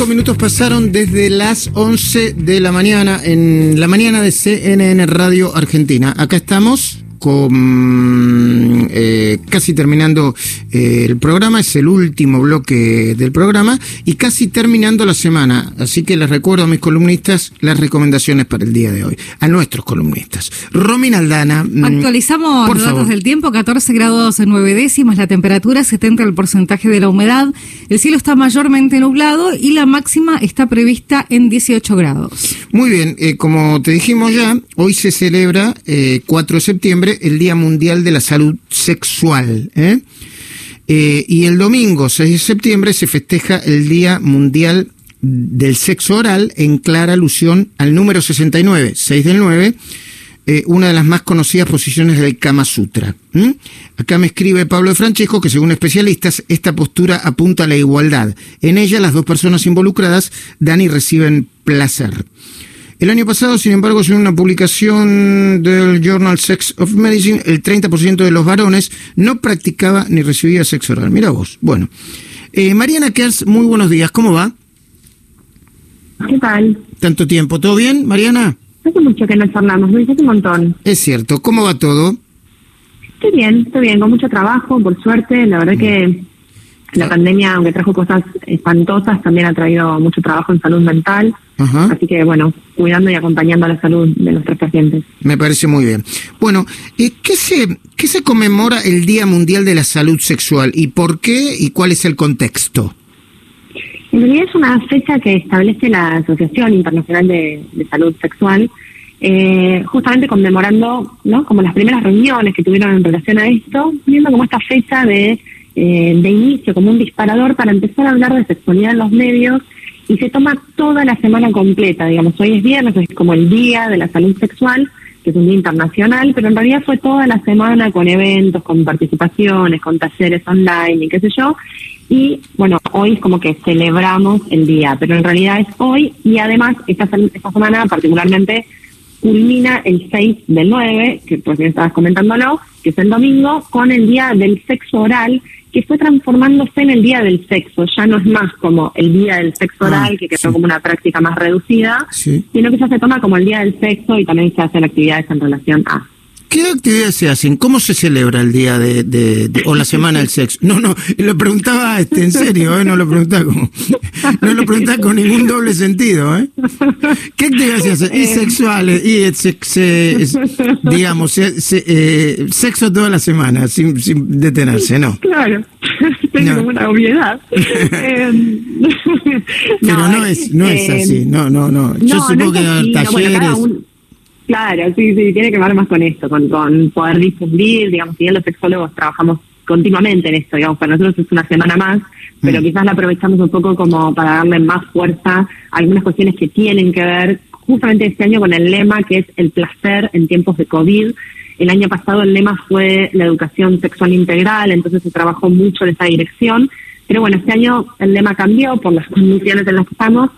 Cinco minutos pasaron desde las 11 de la mañana en la mañana de CNN Radio Argentina. Acá estamos con eh, casi terminando eh, el programa, es el último bloque del programa y casi terminando la semana. Así que les recuerdo a mis columnistas las recomendaciones para el día de hoy, a nuestros columnistas. Romina Aldana. Mm, Actualizamos los datos del tiempo, 14 grados en 9 décimas, la temperatura 70 el porcentaje de la humedad, el cielo está mayormente nublado y la máxima está prevista en 18 grados. Muy bien, eh, como te dijimos ya, hoy se celebra 4 de septiembre el Día Mundial de la Salud Sexual. ¿eh? Eh, y el domingo 6 de septiembre se festeja el Día Mundial del Sexo Oral en clara alusión al número 69, 6 del 9, eh, una de las más conocidas posiciones del Kama Sutra. Acá me escribe Pablo de Francesco que según especialistas esta postura apunta a la igualdad. En ella las dos personas involucradas dan y reciben placer. El año pasado, sin embargo, según una publicación del Journal Sex of Medicine, el 30% de los varones no practicaba ni recibía sexo oral. Mira vos. Bueno. Eh, Mariana Kers, muy buenos días. ¿Cómo va? ¿Qué tal? ¿Tanto tiempo? ¿Todo bien, Mariana? Hace mucho que nos hablamos, me un montón. Es cierto. ¿Cómo va todo? Estoy bien, estoy bien, con mucho trabajo, por suerte. La verdad que la pandemia, aunque trajo cosas espantosas, también ha traído mucho trabajo en salud mental. Así que, bueno, cuidando y acompañando a la salud de nuestros pacientes. Me parece muy bien. Bueno, ¿qué se, ¿qué se conmemora el Día Mundial de la Salud Sexual y por qué y cuál es el contexto? En realidad es una fecha que establece la Asociación Internacional de, Salud Sexual, eh, justamente conmemorando, ¿no? Como las primeras reuniones que tuvieron en relación a esto, viendo como esta fecha de, eh, de inicio, como un disparador para empezar a hablar de sexualidad en los medios y se toma toda la semana completa, digamos, hoy es viernes, es como el Día de la Salud Sexual, que es un día internacional, pero en realidad fue toda la semana con eventos, con participaciones, con talleres online y qué sé yo, y bueno, hoy es como que celebramos el día, pero en realidad es hoy y además esta, esta semana particularmente culmina el 6 del 9, que pues bien estabas comentándolo, que es el domingo, con el día del sexo oral, que fue transformándose en el día del sexo. Ya no es más como el día del sexo ah, oral, que quedó como una práctica más reducida, sino que ya se toma como el día del sexo y también se hacen actividades en relación a. ¿Qué actividades se hacen? ¿Cómo se celebra el día de, o la semana del sexo? No, no, lo preguntaba este, en serio, ¿eh? no lo preguntaba como, no lo preguntaba con ningún doble sentido, ¿eh? ¿Qué actividades se hacen? Y eh. sexuales, y digamos, eh, sexo toda la semana, sin, detenerse, ¿no? Claro, tengo una obviedad. Em, Pero no, es, no es así, no, no, no. Yo supongo que talleres. Claro, sí, sí, tiene que ver más con esto, con, con poder difundir, digamos, si bien los sexólogos trabajamos continuamente en esto, digamos, para nosotros es una semana más, pero mm. quizás la aprovechamos un poco como para darle más fuerza a algunas cuestiones que tienen que ver justamente este año con el lema que es el placer en tiempos de COVID. El año pasado el lema fue la educación sexual integral, entonces se trabajó mucho en esa dirección, pero bueno, este año el lema cambió por las condiciones en las que estamos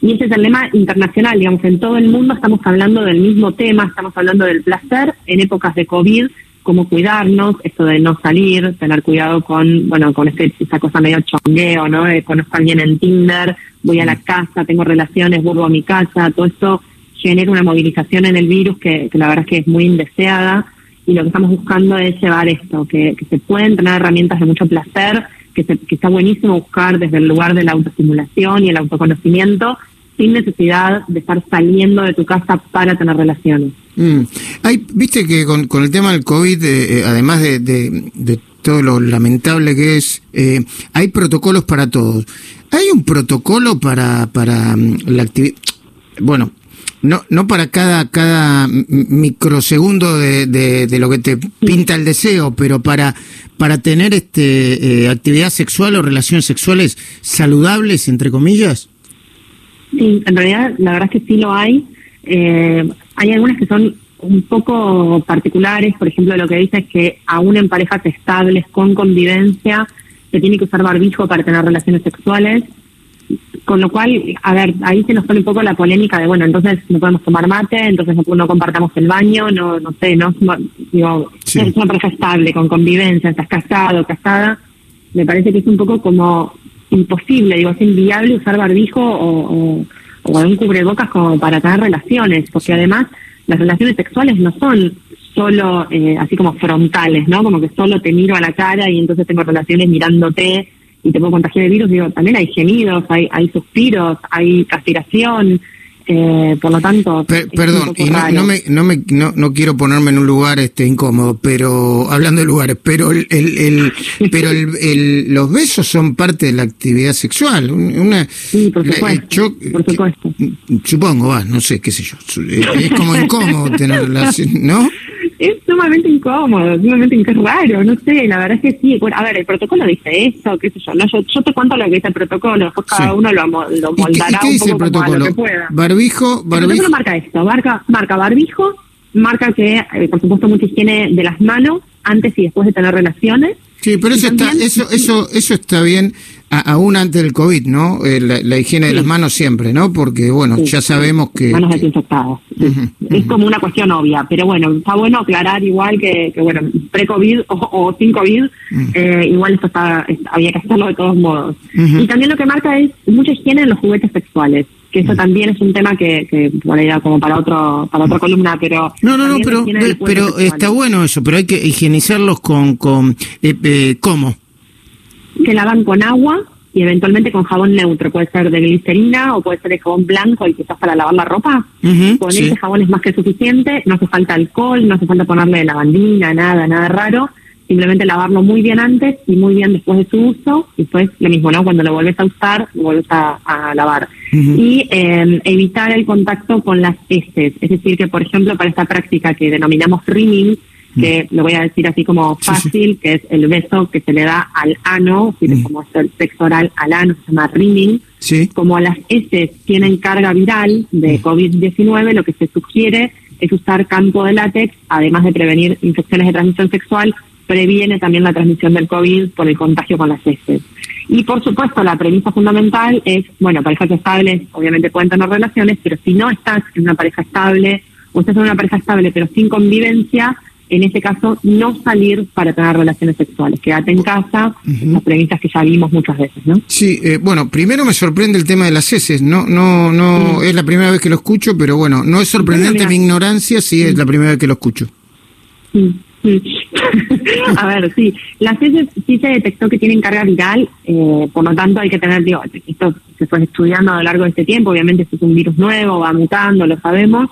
y ese es el lema internacional, digamos, en todo el mundo estamos hablando del mismo tema, estamos hablando del placer en épocas de COVID, cómo cuidarnos, esto de no salir, tener cuidado con, bueno, con este, esa cosa medio chongueo, ¿no? conozco a alguien en Tinder, voy a la casa, tengo relaciones, vuelvo a mi casa, todo esto genera una movilización en el virus que, la verdad es que es muy indeseada y lo que estamos buscando es llevar esto, que, que se pueden tener herramientas de mucho placer, que, que está buenísimo buscar desde el lugar de la autoestimulación y el autoconocimiento, sin necesidad de estar saliendo de tu casa para tener relaciones. Mm. Hay, Viste que con, con, el tema del COVID, eh, eh, además de, de, todo lo lamentable que es, eh, hay protocolos para todos. ¿Hay un protocolo para, para mm, la actividad? Bueno, no, no para cada, cada microsegundo de, de, lo que te pinta el deseo, pero para, para tener este actividad sexual o relaciones sexuales saludables, entre comillas. Sí, en realidad la verdad es que sí lo hay. Eh, hay algunas que son un poco particulares, por ejemplo, lo que dice es que aún en parejas estables con convivencia se tiene que usar barbijo para tener relaciones sexuales, con lo cual, a ver, ahí se nos pone un poco la polémica de, bueno, entonces no podemos tomar mate, entonces no, compartamos el baño, no no sé, no digo, es una pareja estable, con convivencia, estás casado, casada, me parece que es un poco como imposible, digo, es inviable usar barbijo o, o, cubrebocas como para tener relaciones, porque además las relaciones sexuales no son solo eh, así como frontales, ¿no? Como que solo te miro a la cara y entonces tengo relaciones mirándote y te puedo contagiar el virus. Digo, también hay gemidos, hay, hay suspiros, hay castración, eh, por lo tanto, perdón, y no, me, no, me, no, no, quiero ponerme en un lugar este incómodo, pero hablando de lugares, pero el, el, pero el, los besos son parte de la actividad sexual. Una, sí, por supuesto. por supuesto. Supongo, va, no sé, qué sé yo. Es como incómodo tener relación, ¿no? Es sumamente incómodo, sumamente raro, no sé, la verdad es que sí. Bueno, a ver, el protocolo dice eso, qué sé yo, no, yo, te cuento lo que dice el protocolo, después cada uno lo, lo moldará un poco como a lo que pueda. Barbijo, barbijo. El protocolo marca esto, marca, marca barbijo, marca que, eh, por supuesto, mucha higiene de las manos antes y después de tener relaciones. Sí, pero eso está, eso, eso, eso está bien aún antes del COVID, ¿no? Eh, la, higiene de las manos siempre, ¿no? Porque, bueno, ya sabemos que... Manos desinfectadas. es como una cuestión obvia, pero bueno, está bueno aclarar igual que, que bueno, pre-COVID o, sin COVID, eh, igual esto está, había que hacerlo de todos modos. Y también lo que marca es mucha higiene en los juguetes sexuales que eso también es un tema que, que bueno, como para otro para otra columna pero no no no pero pero está bueno eso pero hay que higienizarlos con con eh, cómo se lavan con agua y eventualmente con jabón neutro, puede ser de glicerina o puede ser de jabón blanco y quizás para lavar la ropa. con ese jabón es más que suficiente, no hace falta alcohol, no hace falta ponerle lavandina, nada, nada raro. Simplemente lavarlo muy bien antes y muy bien después de su uso, y después lo mismo, ¿no? Cuando lo vuelves a usar, lo vuelves a, lavar. Y em, evitar el contacto con las heces, es decir, que por ejemplo para esta práctica que denominamos rimming, que lo voy a decir así como fácil, que es el beso que se le da al ano, mm. como es el sexo oral al ano, se llama rimming. Como las heces tienen carga viral de mm. COVID-19, lo que se sugiere es usar campo de látex, además de prevenir infecciones de transmisión sexual, previene también la transmisión del COVID por el contagio con las heces. Y por supuesto, la premisa fundamental es, bueno, parejas estables obviamente pueden tener relaciones, pero si no estás en una pareja estable, o estás en una pareja estable pero sin convivencia, en ese caso no salir para tener relaciones sexuales, quédate en casa, las premisas que ya vimos muchas veces, ¿no? Sí, eh, bueno, primero me sorprende el tema de las heces, no, no, no, es la primera vez que lo escucho, pero bueno, no es sorprendente mi ignorancia, sí es la primera vez que lo escucho. a ver, sí, las heces sí se detectó que tienen carga viral, eh, por lo tanto hay que tener, digo, esto se fue estudiando a lo largo de este tiempo, obviamente esto es un virus nuevo, va mutando, lo sabemos,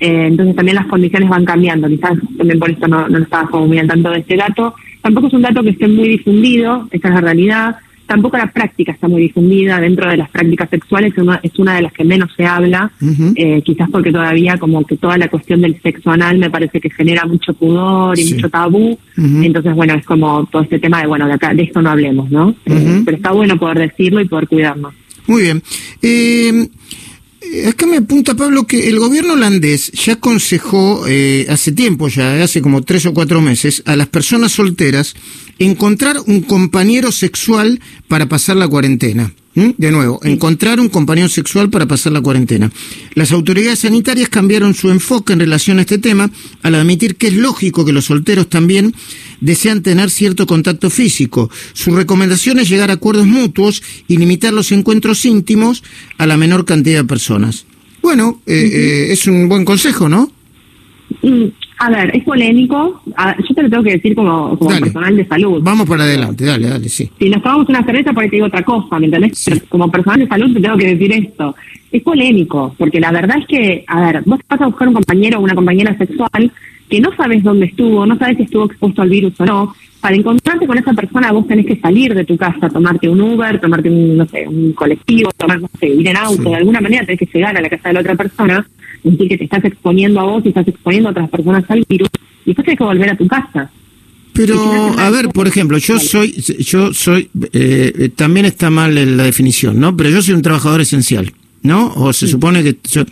eh, entonces también las condiciones van cambiando, quizás también por esto no, no estaba como muy al tanto de este dato. Tampoco es un dato que esté muy difundido, esa es la realidad. Tampoco la práctica está muy difundida dentro de las prácticas sexuales, es una de las que menos se habla, eh, quizás porque todavía como que toda la cuestión del sexo anal me parece que genera mucho pudor y mucho tabú, entonces bueno, es como todo este tema de, bueno, de, acá, de esto no hablemos, ¿no? Eh, pero está bueno poder decirlo y poder cuidarnos. Muy bien. Eh, Acá me apunta Pablo que el gobierno holandés ya aconsejó eh, hace tiempo, ya hace como tres o cuatro meses, a las personas solteras encontrar un compañero sexual para pasar la cuarentena. De nuevo, encontrar un compañero sexual para pasar la cuarentena. Las autoridades sanitarias cambiaron su enfoque en relación a este tema al admitir que es lógico que los solteros también desean tener cierto contacto físico. Su recomendación es llegar a acuerdos mutuos y limitar los encuentros íntimos a la menor cantidad de personas. Bueno, eh, eh, es un buen consejo, ¿no? A ver, es polémico. yo te lo tengo que decir como, como personal de salud. Vamos para adelante, dale, dale, sí. Si nos tomamos una cerveza, por ahí te digo otra cosa, ¿me entendés? como personal de salud te tengo que decir esto. Es polémico, porque la verdad es que, a ver, vos vas a buscar un compañero o una compañera sexual que no sabes dónde estuvo, no sabes si estuvo expuesto al virus o no, para encontrarte con esa persona vos tenés que salir de tu casa, tomarte un Uber, tomarte un, no sé, un colectivo, tomar, no sé, ir en auto, de alguna manera tenés que llegar a la casa de la otra persona, es decir, que te estás exponiendo a vos y estás exponiendo a otras personas al virus, y después tenés que volver a tu casa. Pero, a ver, por ejemplo, yo soy, yo soy, eh, también está mal la definición, ¿no? Pero yo soy un trabajador esencial, ¿no? O se supone que yo,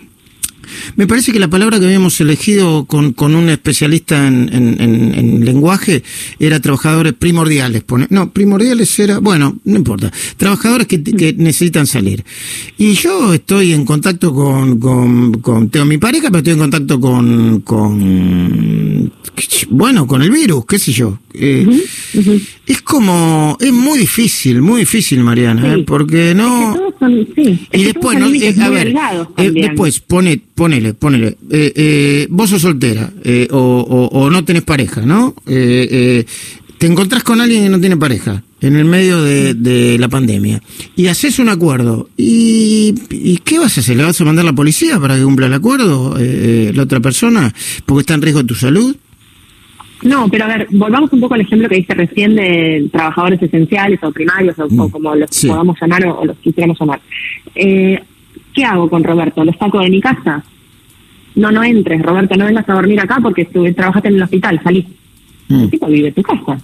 Me parece que la palabra que habíamos elegido con, con un especialista en, en, lenguaje era trabajadores primordiales. No, primordiales era, bueno, no importa, trabajadores que, que necesitan salir. Y yo estoy en contacto con, con, con, tengo mi pareja, pero estoy en contacto con, con bueno, con el virus, qué sé yo. Eh, es como, es muy difícil, muy difícil, Mariana, ¿eh? porque no... y después, no, eh, a ver, después, pone, ponele, ponele, vos sos soltera o, o, no tenés pareja, ¿no? te encontrás con alguien que no tiene pareja en el medio de, la pandemia y haces un acuerdo y, y, ¿qué vas a hacer? ¿Le vas a mandar a la policía para que cumpla el acuerdo la otra persona porque está en riesgo tu salud? No, pero a ver, volvamos un poco al ejemplo que dice recién de trabajadores esenciales o primarios o, mm, como los podamos llamar o, los quisiéramos llamar. Eh, ¿Qué hago con Roberto? ¿Lo saco de mi casa? No, no entres, Roberto, no vengas a dormir acá porque trabajaste en el hospital, salí. Mm. El tipo vive en tu casa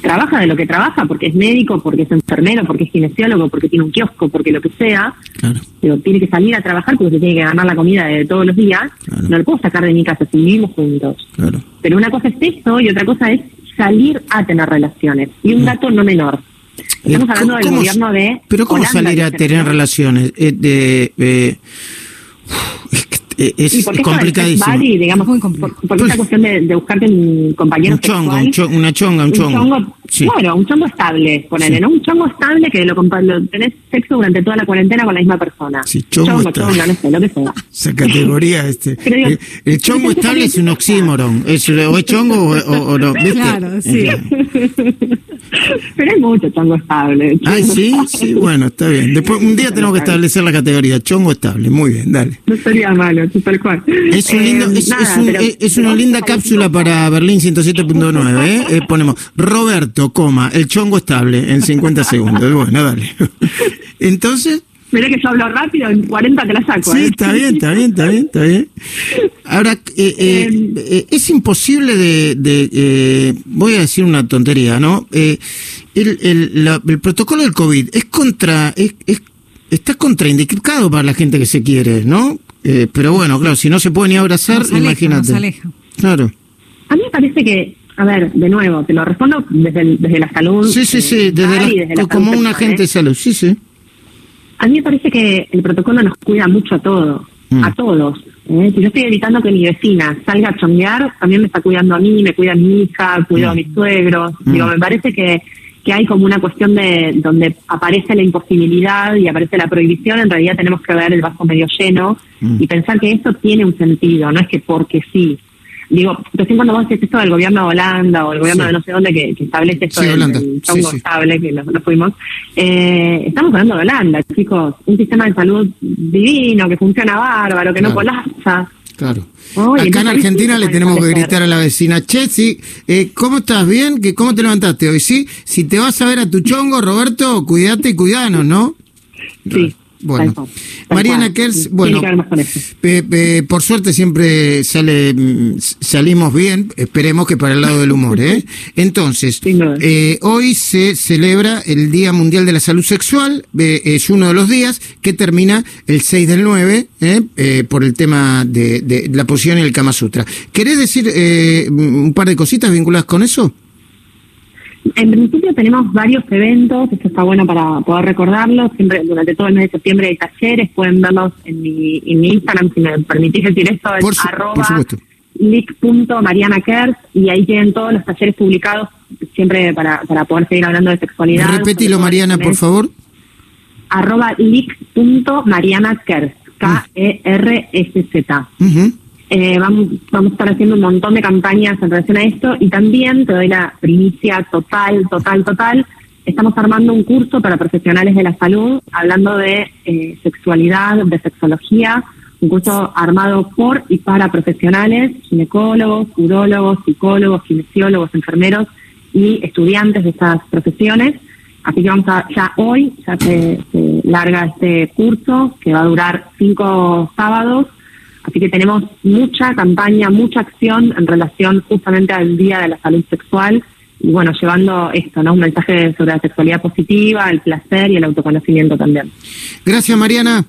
trabaja de lo que trabaja, porque es médico, porque es enfermero, porque es kinesiólogo, porque tiene un kiosco, porque lo que sea, pero tiene que salir a trabajar porque se tiene que ganar la comida de todos los días, no lo puedo sacar de mi casa si vivimos juntos. Pero una cosa es eso y otra cosa es salir a tener relaciones. Y un mm. dato no menor. Estamos hablando del gobierno de... Pero ¿cómo salir a tener relaciones? Eh, de, eh, eh, es, complicadísimo. Es digamos, por, por esa cuestión de, de buscarte un compañero un chongo, un chongo, una chonga, un chongo. Un chongo sí. Bueno, un chongo estable, ponele, ¿no? Un chongo estable que lo, lo, tenés sexo durante toda la cuarentena con la misma persona. Sí, chongo, chongo, chongo no sé, lo que sea. Esa categoría, este. el, el, chongo estable es un oxímoron. Es, o es chongo o, o, no. ¿viste? Claro, sí. Pero hay mucho chongo estable. Ay, sí, sí, bueno, está bien. Después, un día tenemos que establecer la categoría chongo estable. Muy bien, dale. No sería malo, tal cual. Es, un lindo, es, es, una linda cápsula para Berlín 107.9. ¿eh? ¿eh? ponemos Roberto, coma, el chongo estable en 50 segundos. Bueno, dale. Entonces. Mira que yo hablo rápido, en 40 te la saco. Sí, ¿eh? está bien, está bien, está bien, está bien. Ahora, eh, eh, eh es imposible de, de voy a decir una tontería, ¿no? el, el, el, protocolo del COVID es contra, es, es, está contraindicado para la gente que se quiere, ¿no? Eh, pero bueno, claro, si no se puede ni abrazar, imagínate. Claro. A mí me parece que, a ver, de nuevo, te lo respondo desde, desde la salud. Sí, sí, sí, eh, desde, como un agente de salud, sí, sí. A mí me parece que el protocolo nos cuida mucho a todos, mm. a todos. ¿eh? Si yo estoy evitando que mi vecina salga a chonguear, también me está cuidando a mí, me cuida a mi hija, cuido a mm. mis suegros. Digo, mm. me parece que que hay como una cuestión de donde aparece la imposibilidad y aparece la prohibición, en realidad tenemos que ver el vaso medio lleno y pensar que esto tiene un sentido, no es que porque sí. Digo, recién cuando vos decís esto del gobierno de Holanda o el gobierno de no sé dónde que, establece esto del, chongo estable, que lo, fuimos, eh, estamos hablando de Holanda, chicos, un sistema de salud divino, que funciona bárbaro, que no colapsa. Claro. Acá en Argentina le tenemos que gritar a la vecina, che, eh, ¿cómo estás? ¿Bien? ¿Que ¿Cómo te levantaste hoy? Sí, si te vas a ver a tu chongo, Roberto, cuídate y cuidanos, ¿no? Sí. Bueno, Mariana Kers, bueno, por suerte siempre sale, salimos bien, esperemos que para el lado del humor, ¿eh? Entonces, eh, hoy se celebra el Día Mundial de la Salud Sexual, es uno de los días que termina el 6 del 9, ¿eh? ¿eh? por el tema de, de, la posición y el Kama Sutra. ¿Querés decir eh, un par de cositas vinculadas con eso? En principio tenemos varios eventos, esto está bueno para poder recordarlo, siempre durante todo el mes de septiembre hay talleres, pueden verlos en mi, Instagram, si me permitís decir esto, es arroba lic.marianakers y ahí tienen todos los talleres publicados siempre para, para poder seguir hablando de sexualidad. Repetilo Mariana, por favor. Arroba lic.marianakers, K-E-R-S-Z. Eh, vamos, vamos a estar haciendo un montón de campañas en relación a esto y también te doy la primicia total, total, total. Estamos armando un curso para profesionales de la salud hablando de eh, sexualidad, de sexología, un curso armado por y para profesionales, ginecólogos, urólogos, psicólogos, kinesiólogos, enfermeros y estudiantes de estas profesiones. Así que vamos a, ya hoy, ya se larga este curso que va a durar cinco sábados Así que tenemos mucha campaña, mucha acción en relación justamente al Día de la Salud Sexual y bueno, llevando esto, ¿no? Un mensaje sobre la sexualidad positiva, el placer y el autoconocimiento también. Gracias, Mariana.